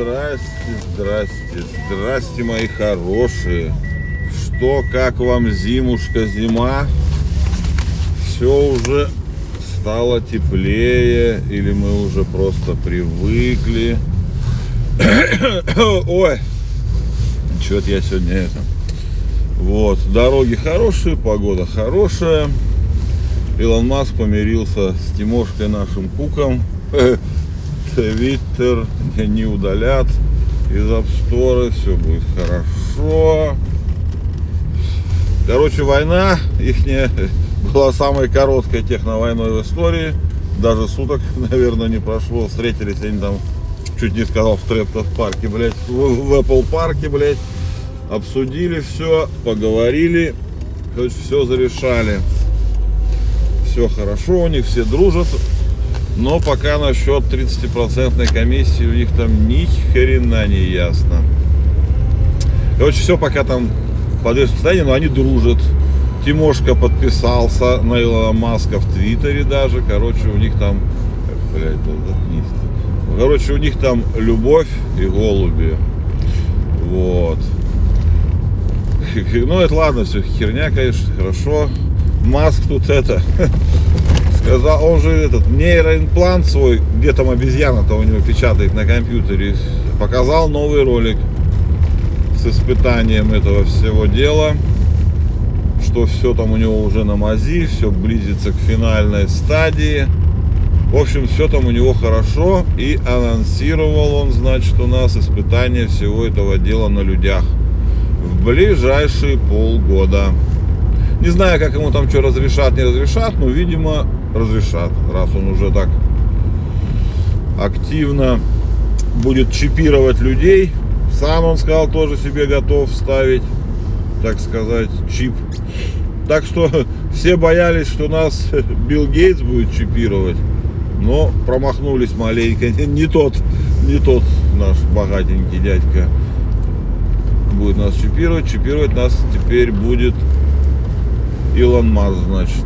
здрасте, здрасте, здрасте, мои хорошие. Что, как вам зимушка, зима? Все уже стало теплее или мы уже просто привыкли? Ой, что-то я сегодня это... Вот, дороги хорошие, погода хорошая. Илон Маск помирился с Тимошкой нашим Куком. Твиттер не удалят из App все будет хорошо. Короче, война их была самой короткой техновойной в истории. Даже суток, наверное, не прошло. Встретились они там, чуть не сказал, в Трептов парке, блядь, в, в Apple парке, блядь. Обсудили все, поговорили, короче, все зарешали. Все хорошо, у них все дружат. Но пока насчет 30% комиссии у них там ни хрена не ясно. Короче, все пока там в подвешенном состоянии, но они дружат. Тимошка подписался на Илона Маска в Твиттере даже. Короче, у них там... Блядь. Короче, у них там любовь и голуби. Вот. Ну, это ладно, все херня, конечно, хорошо. Маск тут это сказал, он же этот нейроимплант свой, где там обезьяна-то у него печатает на компьютере, показал новый ролик с испытанием этого всего дела, что все там у него уже на мази, все близится к финальной стадии. В общем, все там у него хорошо, и анонсировал он, значит, у нас испытание всего этого дела на людях в ближайшие полгода. Не знаю, как ему там что разрешат, не разрешат, но, видимо, разрешат, раз он уже так активно будет чипировать людей. Сам он сказал, тоже себе готов ставить, так сказать, чип. Так что все боялись, что нас Билл Гейтс будет чипировать, но промахнулись маленько. Не тот, не тот наш богатенький дядька будет нас чипировать. Чипировать нас теперь будет Илон Маск, значит.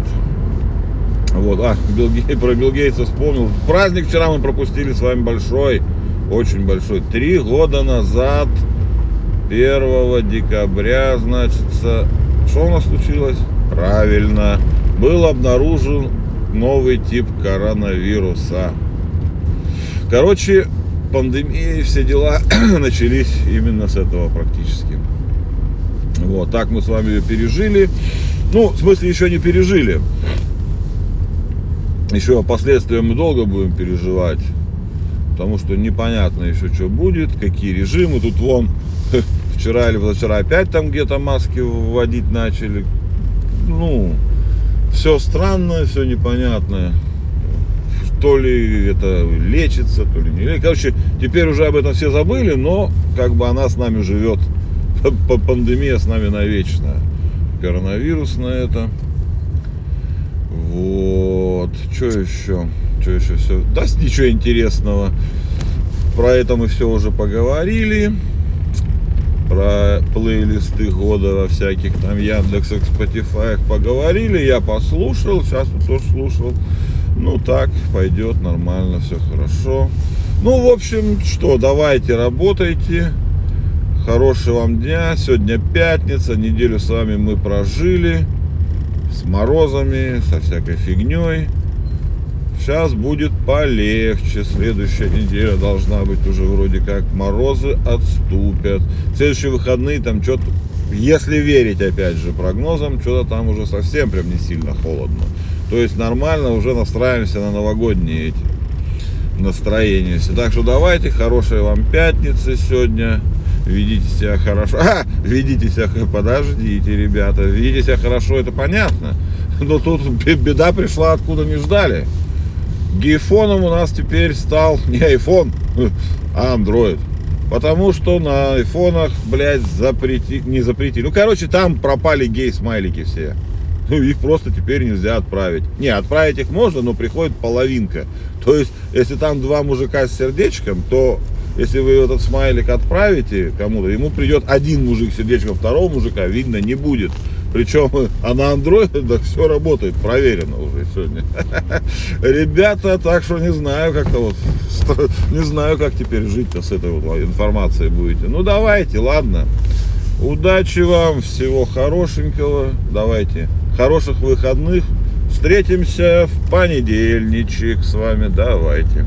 Вот, а, Билл про Билл Гейтса вспомнил. Праздник вчера мы пропустили с вами большой, очень большой. Три года назад, 1 декабря, значит, что у нас случилось? Правильно, был обнаружен новый тип коронавируса. Короче, пандемия и все дела начались именно с этого практически. Вот, так мы с вами ее пережили. Ну, в смысле, еще не пережили. Еще последствия мы долго будем переживать. Потому что непонятно еще, что будет, какие режимы. Тут вон вчера или позавчера опять там где-то маски вводить начали. Ну, все странное, все непонятное. То ли это лечится, то ли не лечится. Короче, теперь уже об этом все забыли, но как бы она с нами живет. Пандемия с нами навечно коронавирус на это. Вот. Что еще? Что еще все? Да, ничего интересного. Про это мы все уже поговорили. Про плейлисты года во всяких там Яндексах, Spotify поговорили. Я послушал, сейчас тоже слушал. Ну так, пойдет нормально, все хорошо. Ну, в общем, что, давайте работайте. Хорошего вам дня. Сегодня пятница. Неделю с вами мы прожили. С морозами, со всякой фигней. Сейчас будет полегче. Следующая неделя должна быть уже вроде как морозы отступят. Следующие выходные там что-то, если верить опять же прогнозам, что-то там уже совсем прям не сильно холодно. То есть нормально уже настраиваемся на новогодние эти настроения. Так что давайте, хорошей вам пятницы сегодня ведите себя хорошо. А, ведите себя, подождите, ребята, ведите себя хорошо, это понятно. Но тут беда пришла, откуда не ждали. Гейфоном у нас теперь стал не iPhone, а Android. Потому что на айфонах, блядь, запрети... не запретили. Ну, короче, там пропали гей-смайлики все. Ну, их просто теперь нельзя отправить. Не, отправить их можно, но приходит половинка. То есть, если там два мужика с сердечком, то если вы этот смайлик отправите кому-то, ему придет один мужик с сердечком, второго мужика видно не будет. Причем, а на андроидах все работает, проверено уже сегодня. Ребята, так что не знаю, как-то вот, не знаю, как теперь жить-то с этой вот информацией будете. Ну давайте, ладно. Удачи вам, всего хорошенького. Давайте, хороших выходных. Встретимся в понедельничек с вами. Давайте.